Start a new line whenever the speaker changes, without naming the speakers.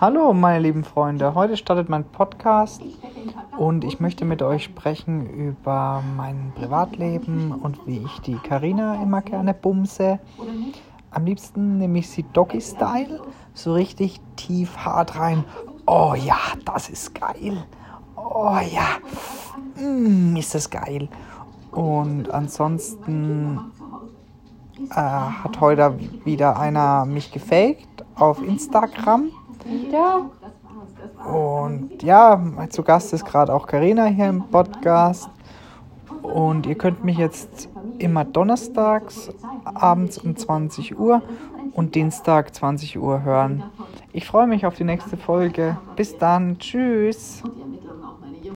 Hallo, meine lieben Freunde. Heute startet mein Podcast und ich möchte mit euch sprechen über mein Privatleben und wie ich die Karina immer gerne bumse. Am liebsten nehme ich sie Doggy Style, so richtig tief hart rein. Oh ja, das ist geil. Oh ja, mm, ist das geil. Und ansonsten äh, hat heute wieder einer mich gefaked auf Instagram.
Ja.
Und ja, zu Gast ist gerade auch Karina hier im Podcast. Und ihr könnt mich jetzt immer donnerstags abends um 20 Uhr und Dienstag 20 Uhr hören. Ich freue mich auf die nächste Folge. Bis dann. Tschüss.